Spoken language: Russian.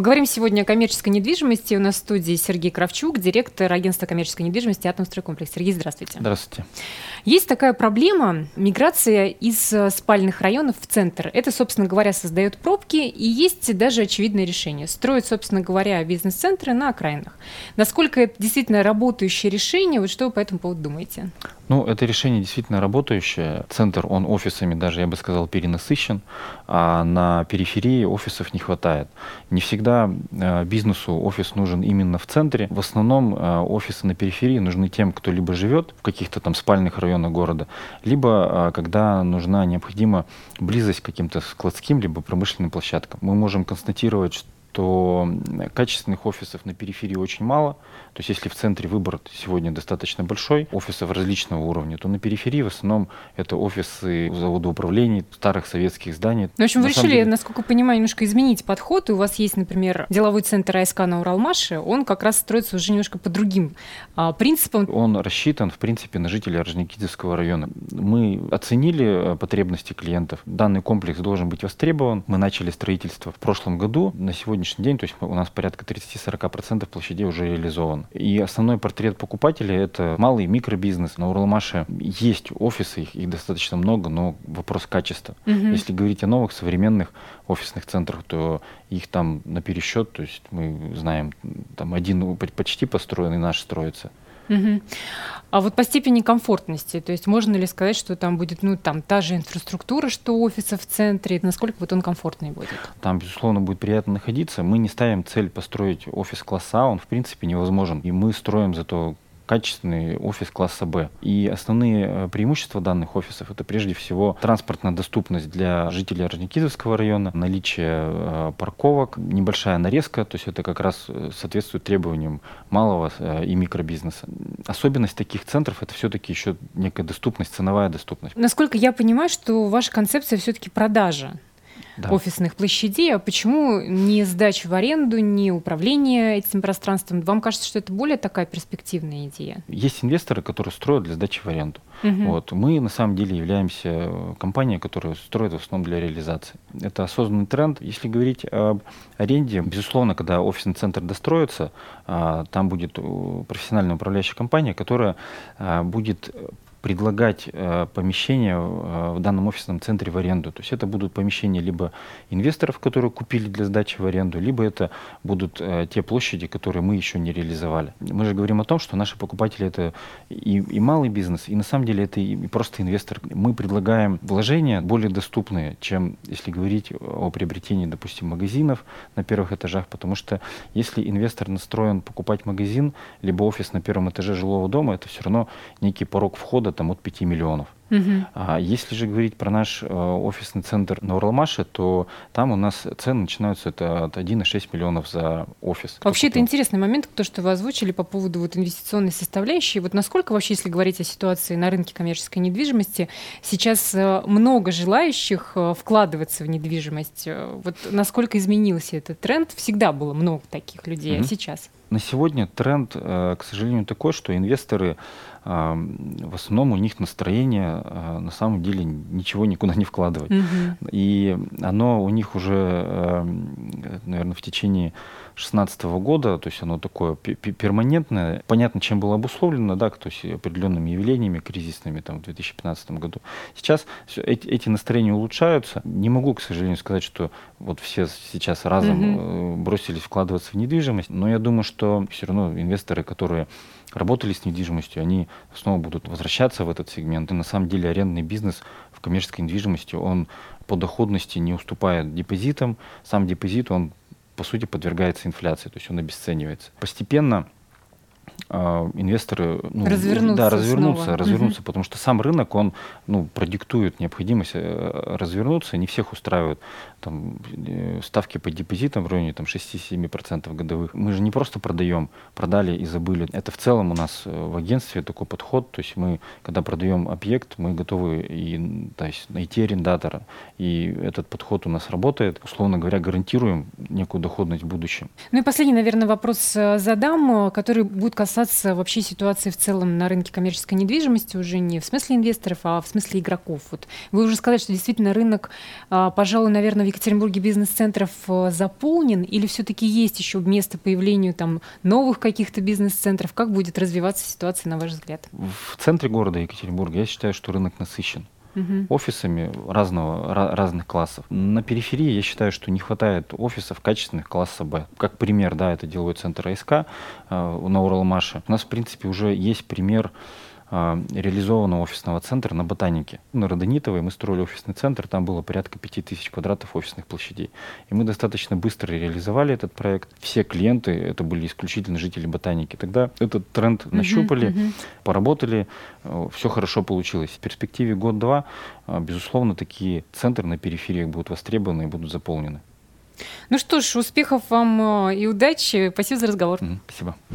Поговорим сегодня о коммерческой недвижимости. У нас в студии Сергей Кравчук, директор агентства коммерческой недвижимости «Атомстройкомплекс». Сергей, здравствуйте. Здравствуйте. Есть такая проблема – миграция из э, спальных районов в центр. Это, собственно говоря, создает пробки, и есть даже очевидное решение – строить, собственно говоря, бизнес-центры на окраинах. Насколько это действительно работающее решение? Вот что вы по этому поводу думаете? Ну, это решение действительно работающее. Центр, он офисами даже, я бы сказал, перенасыщен, а на периферии офисов не хватает. Не всегда э, бизнесу офис нужен именно в центре. В основном э, офисы на периферии нужны тем, кто либо живет в каких-то там спальных районах города, либо э, когда нужна необходима близость к каким-то складским либо промышленным площадкам. Мы можем констатировать, что то качественных офисов на периферии очень мало. То есть если в центре выбор сегодня достаточно большой, офисов различного уровня, то на периферии в основном это офисы завода управлений, старых советских зданий. Ну, в общем, на вы решили, деле... насколько понимаю, немножко изменить подход. И у вас есть, например, деловой центр АСК на Уралмаше, он как раз строится уже немножко по другим а, принципам. Он рассчитан, в принципе, на жителей Орджоникидзевского района. Мы оценили э, потребности клиентов. Данный комплекс должен быть востребован. Мы начали строительство в прошлом году. На сегодня сегодняшний день, то есть у нас порядка 30-40% площадей уже реализован. И основной портрет покупателя – это малый микробизнес. На Уралмаше есть офисы, их, их достаточно много, но вопрос качества. Угу. Если говорить о новых современных офисных центрах, то их там на пересчет, то есть мы знаем, там один почти построенный наш строится. А вот по степени комфортности, то есть можно ли сказать, что там будет ну, там, та же инфраструктура, что офиса в центре, насколько вот он комфортный будет? Там, безусловно, будет приятно находиться. Мы не ставим цель построить офис класса, он, в принципе, невозможен. И мы строим зато качественный офис класса Б. И основные э, преимущества данных офисов это прежде всего транспортная доступность для жителей Орджоникидзевского района, наличие э, парковок, небольшая нарезка, то есть это как раз э, соответствует требованиям малого и микробизнеса. Особенность таких центров это все-таки еще некая доступность, ценовая доступность. Насколько я понимаю, что ваша концепция все-таки продажа да. офисных площадей, а почему не сдача в аренду, не управление этим пространством? Вам кажется, что это более такая перспективная идея? Есть инвесторы, которые строят для сдачи в аренду. Угу. Вот. Мы на самом деле являемся компанией, которая строит в основном для реализации. Это осознанный тренд. Если говорить об аренде, безусловно, когда офисный центр достроится, а, там будет профессиональная управляющая компания, которая а, будет предлагать э, помещения э, в данном офисном центре в аренду. То есть это будут помещения либо инвесторов, которые купили для сдачи в аренду, либо это будут э, те площади, которые мы еще не реализовали. Мы же говорим о том, что наши покупатели это и, и малый бизнес, и на самом деле это и, и просто инвестор. Мы предлагаем вложения более доступные, чем если говорить о приобретении, допустим, магазинов на первых этажах, потому что если инвестор настроен покупать магазин, либо офис на первом этаже жилого дома, это все равно некий порог входа дохода там, от 5 миллионов. Угу. А если же говорить про наш э, офисный центр на Уралмаше, то там у нас цены начинаются это от 1,6 миллионов за офис. Вообще это интересный момент, то, что вы озвучили по поводу вот инвестиционной составляющей. Вот насколько вообще, если говорить о ситуации на рынке коммерческой недвижимости, сейчас э, много желающих э, вкладываться в недвижимость. Вот насколько изменился этот тренд? Всегда было много таких людей, угу. а сейчас? На сегодня тренд, э, к сожалению, такой, что инвесторы в основном у них настроение э, на самом деле ничего никуда не вкладывать. Угу. И оно у них уже, наверное, в течение 2016 года, то есть оно такое перманентное, понятно, чем было обусловлено, да, то есть определенными явлениями кризисными там, в 2015 году. Сейчас эти, эти настроения улучшаются. Не могу, к сожалению, сказать, что вот все сейчас разом угу. бросились вкладываться в недвижимость, но я думаю, что все равно инвесторы, которые работали с недвижимостью, они снова будут возвращаться в этот сегмент. И на самом деле арендный бизнес в коммерческой недвижимости, он по доходности не уступает депозитам. Сам депозит, он по сути подвергается инфляции, то есть он обесценивается. Постепенно инвесторы ну, развернутся, да, развернутся, снова. развернутся, угу. потому что сам рынок он ну, продиктует необходимость э, развернуться, не всех устраивают там, э, ставки по депозитам в районе там, 6-7% годовых. Мы же не просто продаем, продали и забыли. Это в целом у нас э, в агентстве такой подход, то есть мы, когда продаем объект, мы готовы и, то есть, найти арендатора, и этот подход у нас работает, условно говоря, гарантируем некую доходность в будущем. Ну и последний, наверное, вопрос задам, который будет касаться касаться вообще ситуации в целом на рынке коммерческой недвижимости, уже не в смысле инвесторов, а в смысле игроков. Вот вы уже сказали, что действительно рынок, а, пожалуй, наверное, в Екатеринбурге бизнес-центров э, заполнен, или все-таки есть еще место появлению там новых каких-то бизнес-центров? Как будет развиваться ситуация, на ваш взгляд? В центре города Екатеринбурга я считаю, что рынок насыщен угу. офисами разного, разных классов. На периферии я считаю, что не хватает офисов качественных класса Б. Как пример, да, это делает центр АСК э, на Уралмаше. У нас, в принципе, уже есть пример реализованного офисного центра на Ботанике. На Родонитовой мы строили офисный центр, там было порядка 5000 квадратов офисных площадей. И мы достаточно быстро реализовали этот проект. Все клиенты, это были исключительно жители Ботаники. Тогда этот тренд uh-huh, нащупали, uh-huh. поработали, э, все хорошо получилось. В перспективе год-два, э, безусловно, такие центры на перифериях будут востребованы и будут заполнены. Ну что ж, успехов вам э, и удачи. Спасибо за разговор. Спасибо.